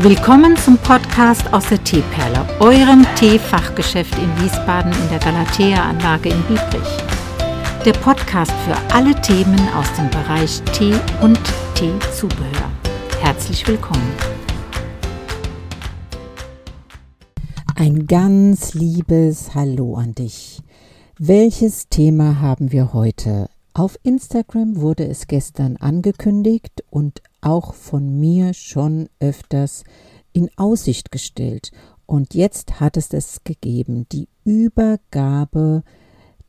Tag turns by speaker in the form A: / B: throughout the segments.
A: Willkommen zum Podcast aus der Teeperle, eurem Teefachgeschäft in Wiesbaden in der Galatea-Anlage in Biebrich. Der Podcast für alle Themen aus dem Bereich Tee und Teezubehör. Herzlich willkommen. Ein ganz liebes Hallo an dich. Welches Thema haben wir heute? Auf Instagram wurde es gestern angekündigt und auch von mir schon öfters in Aussicht gestellt. Und jetzt hat es es gegeben, die Übergabe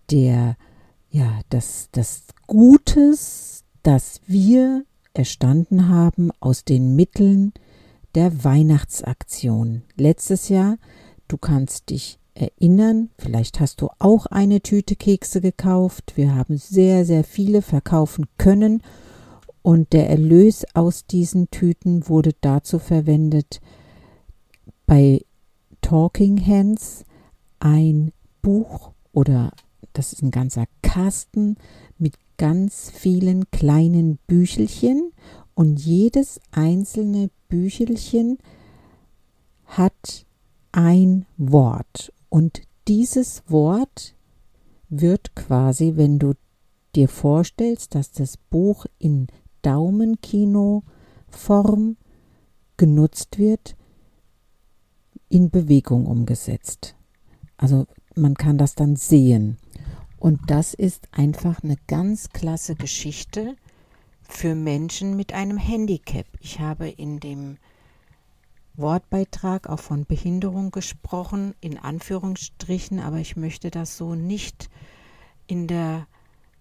A: der, ja, das, das Gutes, das wir erstanden haben aus den Mitteln der Weihnachtsaktion. Letztes Jahr, du kannst dich erinnern, vielleicht hast du auch eine Tüte Kekse gekauft. Wir haben sehr, sehr viele verkaufen können und der Erlös aus diesen Tüten wurde dazu verwendet, bei Talking Hands ein Buch oder das ist ein ganzer Kasten mit ganz vielen kleinen Büchelchen. Und jedes einzelne Büchelchen hat ein Wort. Und dieses Wort wird quasi, wenn du dir vorstellst, dass das Buch in Daumenkino-Form genutzt wird, in Bewegung umgesetzt. Also man kann das dann sehen. Und das ist einfach eine ganz klasse Geschichte für Menschen mit einem Handicap. Ich habe in dem Wortbeitrag auch von Behinderung gesprochen, in Anführungsstrichen, aber ich möchte das so nicht in der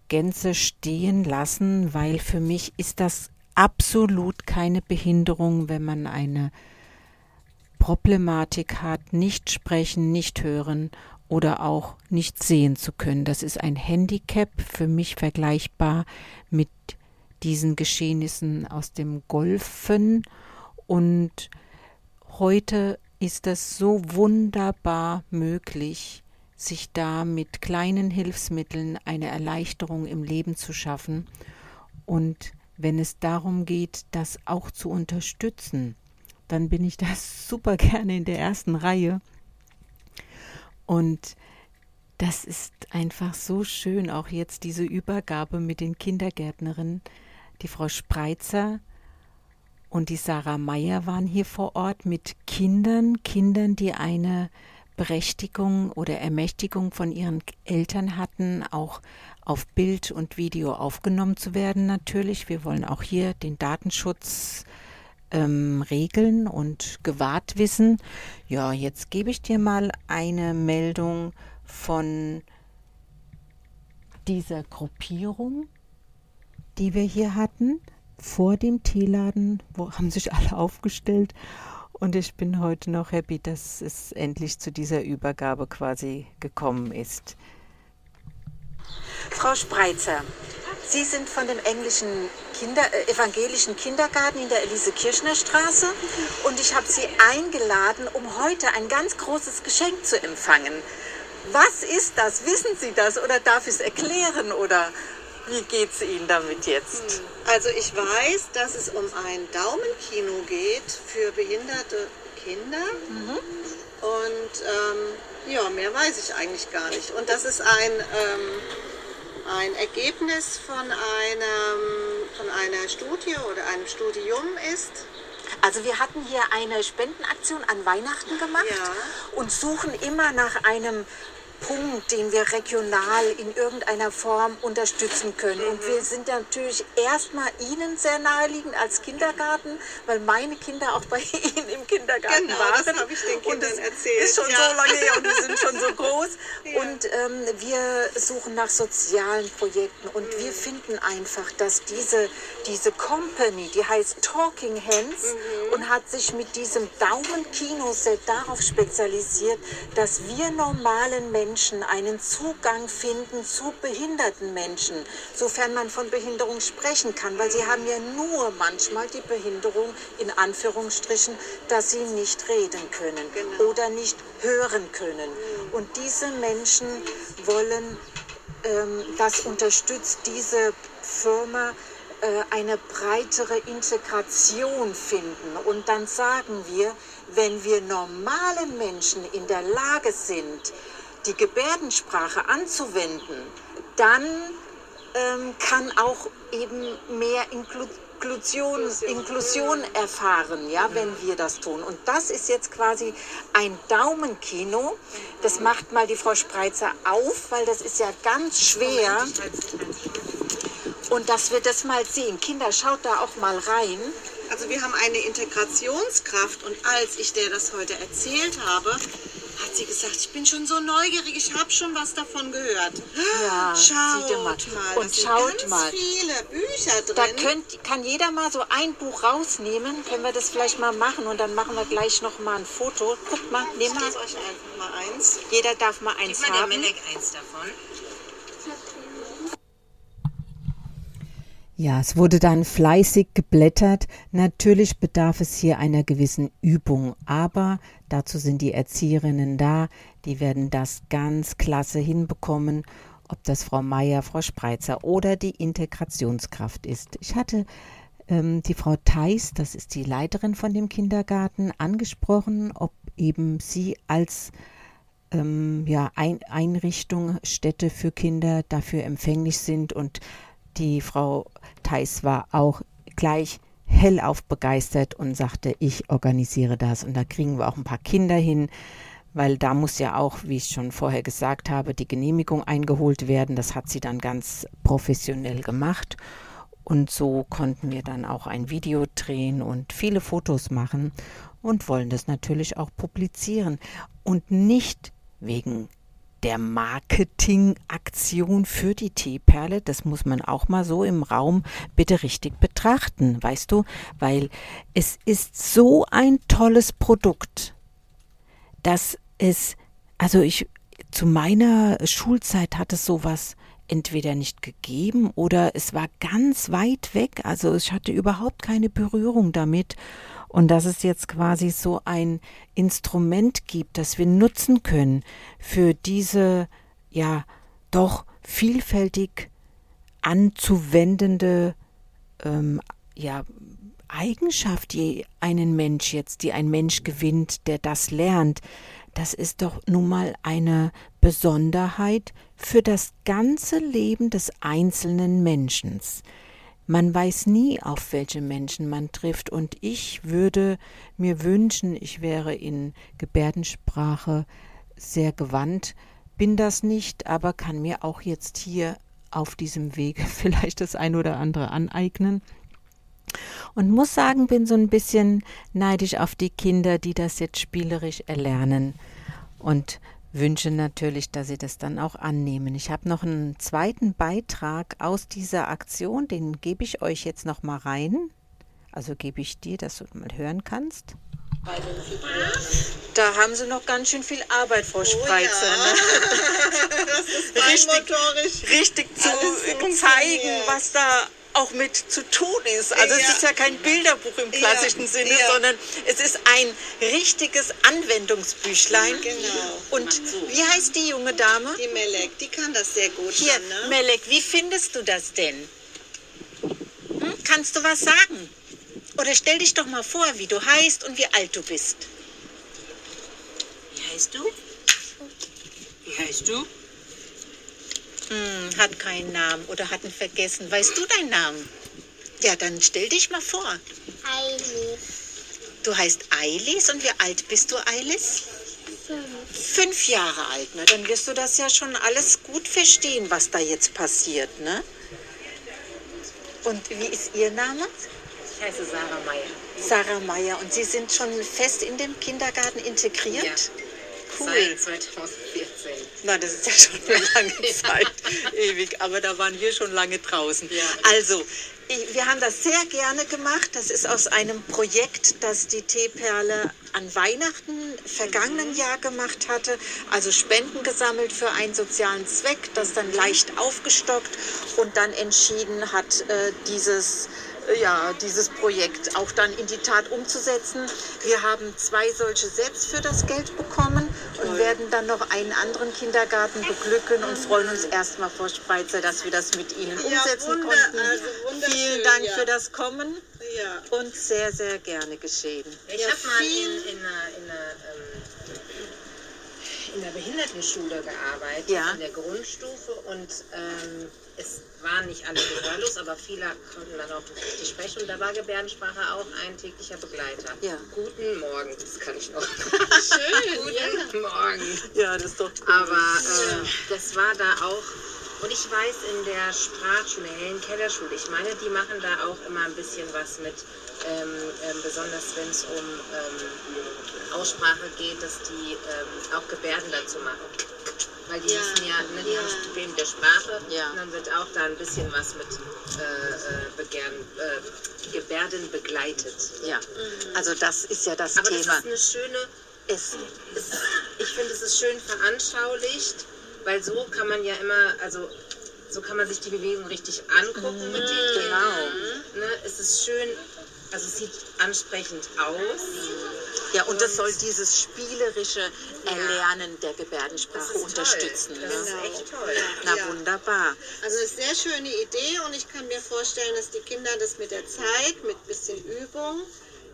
A: Gänze stehen lassen, weil für mich ist das absolut keine Behinderung, wenn man eine Problematik hat, nicht sprechen, nicht hören oder auch nicht sehen zu können. Das ist ein Handicap, für mich vergleichbar mit diesen Geschehnissen aus dem Golfen. Und heute ist es so wunderbar möglich, sich da mit kleinen Hilfsmitteln eine Erleichterung im Leben zu schaffen und wenn es darum geht, das auch zu unterstützen, dann bin ich da super gerne in der ersten Reihe. Und das ist einfach so schön, auch jetzt diese Übergabe mit den Kindergärtnerinnen. Die Frau Spreitzer und die Sarah Meyer waren hier vor Ort mit Kindern, Kindern, die eine Berechtigung oder Ermächtigung von ihren Eltern hatten, auch auf Bild und Video aufgenommen zu werden natürlich. Wir wollen auch hier den Datenschutz ähm, regeln und gewahrt wissen. Ja, jetzt gebe ich dir mal eine Meldung von dieser Gruppierung, die wir hier hatten vor dem Teeladen, wo haben sich alle aufgestellt und ich bin heute noch happy, dass es endlich zu dieser Übergabe quasi gekommen ist.
B: Frau Spreitzer, Sie sind von dem englischen Kinder, äh, evangelischen Kindergarten in der Elise Kirchner Straße und ich habe Sie eingeladen, um heute ein ganz großes Geschenk zu empfangen. Was ist das? Wissen Sie das oder darf ich es erklären oder wie geht es Ihnen damit jetzt? Hm.
C: Also ich weiß, dass es um ein Daumenkino geht für behinderte Kinder. Mhm. Und ähm, ja, mehr weiß ich eigentlich gar nicht. Und das ist ein, ähm, ein Ergebnis von, einem, von einer Studie oder einem Studium ist.
B: Also wir hatten hier eine Spendenaktion an Weihnachten gemacht ja. und suchen immer nach einem Punkt, den wir regional in irgendeiner Form unterstützen können. Mhm. Und wir sind natürlich erstmal Ihnen sehr naheliegend als Kindergarten, weil meine Kinder auch bei Ihnen im Kindergarten
C: genau,
B: waren.
C: das habe ich den Kindern und erzählt.
B: ist schon ja. so lange her und wir sind schon so groß. Ja. Und ähm, wir suchen nach sozialen Projekten und mhm. wir finden einfach, dass diese, diese Company, die heißt Talking Hands mhm. und hat sich mit diesem Daumen-Kinoset darauf spezialisiert, dass wir normalen Menschen Menschen einen Zugang finden zu behinderten Menschen, sofern man von Behinderung sprechen kann, weil sie haben ja nur manchmal die Behinderung in Anführungsstrichen, dass sie nicht reden können genau. oder nicht hören können. Und diese Menschen wollen, ähm, das unterstützt diese Firma äh, eine breitere Integration finden. Und dann sagen wir, wenn wir normalen Menschen in der Lage sind, die Gebärdensprache anzuwenden, dann ähm, kann auch eben mehr Inklusion Inklusion, Inklusion erfahren, ja, wenn wir das tun. Und das ist jetzt quasi ein Daumenkino. Das macht mal die Frau Spreitzer auf, weil das ist ja ganz schwer. Und dass wir das mal sehen. Kinder, schaut da auch mal rein.
C: Also wir haben eine Integrationskraft und als ich der das heute erzählt habe, hat sie gesagt, ich bin schon so neugierig, ich habe schon was davon gehört.
B: Ja,
C: schaut
B: mal.
C: mal.
B: Und
C: da sind
B: schaut mal.
C: viele Bücher drin.
B: Da könnt, kann jeder mal so ein Buch rausnehmen. Können wir das vielleicht mal machen und dann machen wir gleich noch mal ein Foto. Guckt mal, nehmen
C: gebe
B: mal.
C: euch einfach mal eins.
B: Jeder darf mal eins
D: Gib mal der
B: haben.
D: Melek eins davon.
A: Ja, es wurde dann fleißig geblättert. Natürlich bedarf es hier einer gewissen Übung, aber dazu sind die Erzieherinnen da, die werden das ganz klasse hinbekommen, ob das Frau Meier, Frau Spreitzer oder die Integrationskraft ist. Ich hatte ähm, die Frau Theis, das ist die Leiterin von dem Kindergarten, angesprochen, ob eben sie als ähm, ja, Ein Einrichtung, Städte für Kinder dafür empfänglich sind. Und die Frau Theis war auch gleich hellauf begeistert und sagte, ich organisiere das. Und da kriegen wir auch ein paar Kinder hin, weil da muss ja auch, wie ich schon vorher gesagt habe, die Genehmigung eingeholt werden. Das hat sie dann ganz professionell gemacht. Und so konnten wir dann auch ein Video drehen und viele Fotos machen und wollen das natürlich auch publizieren. Und nicht wegen der Marketingaktion für die Teeperle, das muss man auch mal so im Raum bitte richtig betrachten, weißt du, weil es ist so ein tolles Produkt, dass es, also ich, zu meiner Schulzeit hat es sowas entweder nicht gegeben oder es war ganz weit weg, also ich hatte überhaupt keine Berührung damit. Und dass es jetzt quasi so ein Instrument gibt, das wir nutzen können für diese, ja, doch vielfältig anzuwendende, ähm, ja, Eigenschaft, die einen Mensch jetzt, die ein Mensch gewinnt, der das lernt, das ist doch nun mal eine Besonderheit für das ganze Leben des einzelnen Menschen. Man weiß nie, auf welche Menschen man trifft, und ich würde mir wünschen, ich wäre in Gebärdensprache sehr gewandt, bin das nicht, aber kann mir auch jetzt hier auf diesem Weg vielleicht das ein oder andere aneignen. Und muss sagen, bin so ein bisschen neidisch auf die Kinder, die das jetzt spielerisch erlernen. Und wünsche natürlich, dass Sie das dann auch annehmen. Ich habe noch einen zweiten Beitrag aus dieser Aktion, den gebe ich euch jetzt noch mal rein. Also gebe ich dir, dass du mal hören kannst.
B: Da haben Sie noch ganz schön viel Arbeit, Frau Spreitzer.
C: ja.
B: Ne?
C: Das ist rein
B: Richtig,
C: motorisch.
B: richtig zu zeigen, was da auch mit zu tun ist. Also es
C: Ja.
B: ist ja kein Bilderbuch im klassischen
C: Ja,
B: Sinne,
C: ja.
B: sondern es ist ein richtiges Anwendungsbüchlein.
C: Genau.
B: Und wie heißt die junge Dame?
C: Die Melek, die kann das sehr gut
B: Hier,
C: schon, ne?
B: Melek, wie findest du das denn? Hm? Kannst du was sagen? Oder stell dich doch mal vor, wie du heißt und wie alt du bist.
D: Wie heißt du? Wie heißt du?
B: Hm, hat keinen Namen oder hat ihn vergessen. Weißt du deinen Namen? Ja, dann stell dich mal vor.
E: Eilis.
B: Du heißt Eilis und wie alt bist du, Eilis?
E: Fünf.
B: Fünf Jahre alt, ne? Dann wirst du das ja schon alles gut verstehen, was da jetzt passiert, ne? Und wie ist Ihr Name?
D: Ich heiße Sarah Meier.
B: Sarah Meyer. Und Sie sind schon fest in dem Kindergarten integriert?
D: Ja.
B: Cool.
D: Seit 2014.
B: Na, das ist ja schon eine lange Zeit. Ewig. Aber da waren wir schon lange draußen.
D: Ja.
B: Also, ich, wir haben das sehr gerne gemacht. Das ist aus einem Projekt, das die Teeperle an Weihnachten vergangenen Jahr gemacht hatte. Also Spenden gesammelt für einen sozialen Zweck, das dann leicht aufgestockt und dann entschieden hat, äh, dieses äh, ja, dieses Projekt auch dann in die Tat umzusetzen. Wir haben zwei solche Sets für das Geld bekommen und werden dann noch einen anderen Kindergarten beglücken und freuen uns erstmal vor Spreizer, dass wir das mit Ihnen
C: Ja,
B: umsetzen
C: wunder-
B: konnten.
C: also
B: Vielen Dank
C: ja.
B: für das Kommen
C: Ja.
B: und sehr, sehr gerne geschehen.
D: Ich
C: Ja,
D: habe mal in, in einer, in ähm, in einer Behindertenschule gearbeitet,
B: Ja.
D: in der Grundstufe und ähm, es waren nicht alle gehörlos, aber viele konnten dann auch richtig sprechen und da war Gebärdensprache auch ein täglicher Begleiter.
B: Ja.
D: Guten Morgen, das kann ich noch.
C: Schön,
D: Guten Morgen.
B: Ja, das ist doch
D: Aber äh, das war da auch, und ich weiß in der Sprachschule, Helen Keller Schule, ich meine, die machen da auch immer ein bisschen was mit, ähm, ähm, besonders wenn es um ähm, Aussprache geht, dass die ähm, auch Gebärden dazu machen. Weil die
C: Ja,
D: müssen ja, ne, die
C: ja.
D: haben ein Problem der Sprache,
B: Ja.
D: und dann wird auch da ein bisschen was mit äh, äh, Begehren, äh, Gebärden begleitet.
B: Ja, also das ist ja das
D: Aber das
B: Thema.
D: ist eine schöne,
B: Es,
D: es, ich finde, es ist schön veranschaulicht, weil so kann man ja immer, also so kann man sich die Bewegung richtig angucken mit den Kindern. Ne? Es ist schön, also es sieht ansprechend aus.
B: ja, und das soll dieses spielerische Erlernen der
D: Das
B: Gebärdensprache
D: ist
B: unterstützen. Ne?
D: Das ist echt toll.
B: Na
C: Ja.
B: wunderbar.
C: Also eine sehr schöne Idee und ich kann mir vorstellen, dass die Kinder das mit der Zeit, mit bisschen Übung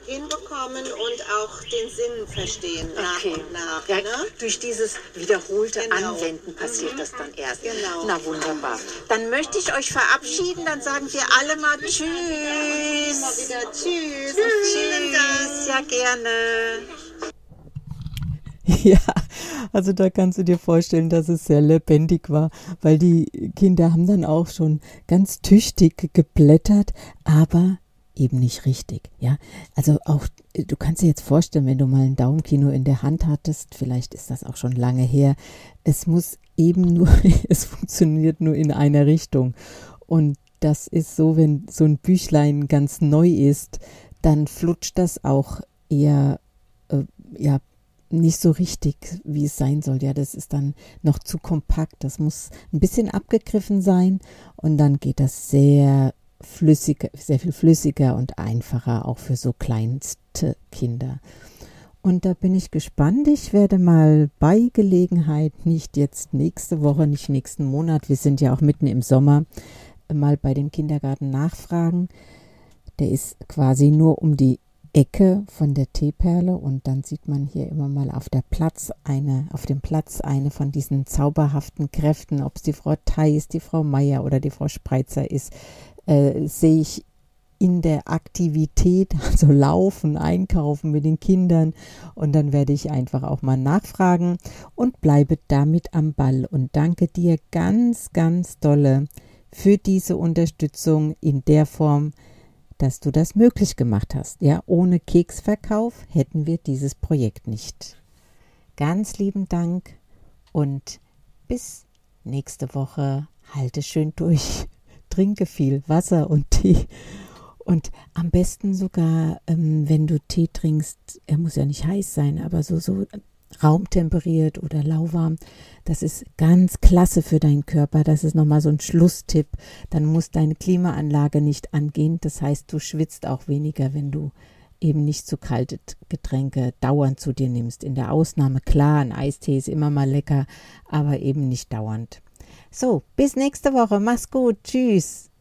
C: hinbekommen und auch den Sinn verstehen nach
B: Okay.
C: und nach.
B: Ja,
C: ne?
B: Durch dieses wiederholte
C: Genau.
B: Anwenden passiert das dann erst.
C: Genau.
B: Na wunderbar. Dann möchte ich euch verabschieden. Dann sagen wir alle mal Tschüss.
C: Immer wieder Tschüss. und Vielen Dank.
B: Tschüss. Ja, gerne.
A: Ja, also da kannst du dir vorstellen, dass es sehr lebendig war, weil die Kinder haben dann auch schon ganz tüchtig geblättert, aber eben nicht richtig, ja. Also auch, du kannst dir jetzt vorstellen, wenn du mal ein Daumenkino in der Hand hattest, vielleicht ist das auch schon lange her, es muss eben nur, es funktioniert nur in einer Richtung. Und das ist so, wenn so ein Büchlein ganz neu ist, dann flutscht das auch eher, äh, ja, nicht so richtig, wie es sein soll. Ja, das ist dann noch zu kompakt. Das muss ein bisschen abgegriffen sein und dann geht das sehr flüssiger, sehr viel flüssiger und einfacher auch für so kleinste Kinder. Und da bin ich gespannt. Ich werde mal bei Gelegenheit, nicht jetzt nächste Woche, nicht nächsten Monat, wir sind ja auch mitten im Sommer, mal bei dem Kindergarten nachfragen. Der ist quasi nur um die Ecke von der Teeperle und dann sieht man hier immer mal auf der Platz eine, auf dem Platz eine von diesen zauberhaften Kräften, ob es die Frau Theis, die Frau Meier oder die Frau Spreitzer ist, äh, sehe ich in der Aktivität, also laufen, einkaufen mit den Kindern und dann werde ich einfach auch mal nachfragen und bleibe damit am Ball und danke dir ganz, ganz dolle für diese Unterstützung in der Form, dass du das möglich gemacht hast. Ja, ohne Keksverkauf hätten wir dieses Projekt nicht. Ganz lieben Dank und bis nächste Woche. Halte schön durch. Trinke viel Wasser und Tee. Und am besten sogar, ähm, wenn du Tee trinkst, er muss ja nicht heiß sein, aber so, so raumtemperiert oder lauwarm, das ist ganz klasse für deinen Körper. Das ist nochmal so ein Schlusstipp. Dann muss deine Klimaanlage nicht angehen. Das heißt, du schwitzt auch weniger, wenn du eben nicht zu kalte Getränke dauernd zu dir nimmst. In der Ausnahme, klar, ein Eistee ist immer mal lecker, aber eben nicht dauernd. So, bis nächste Woche. Mach's gut. Tschüss.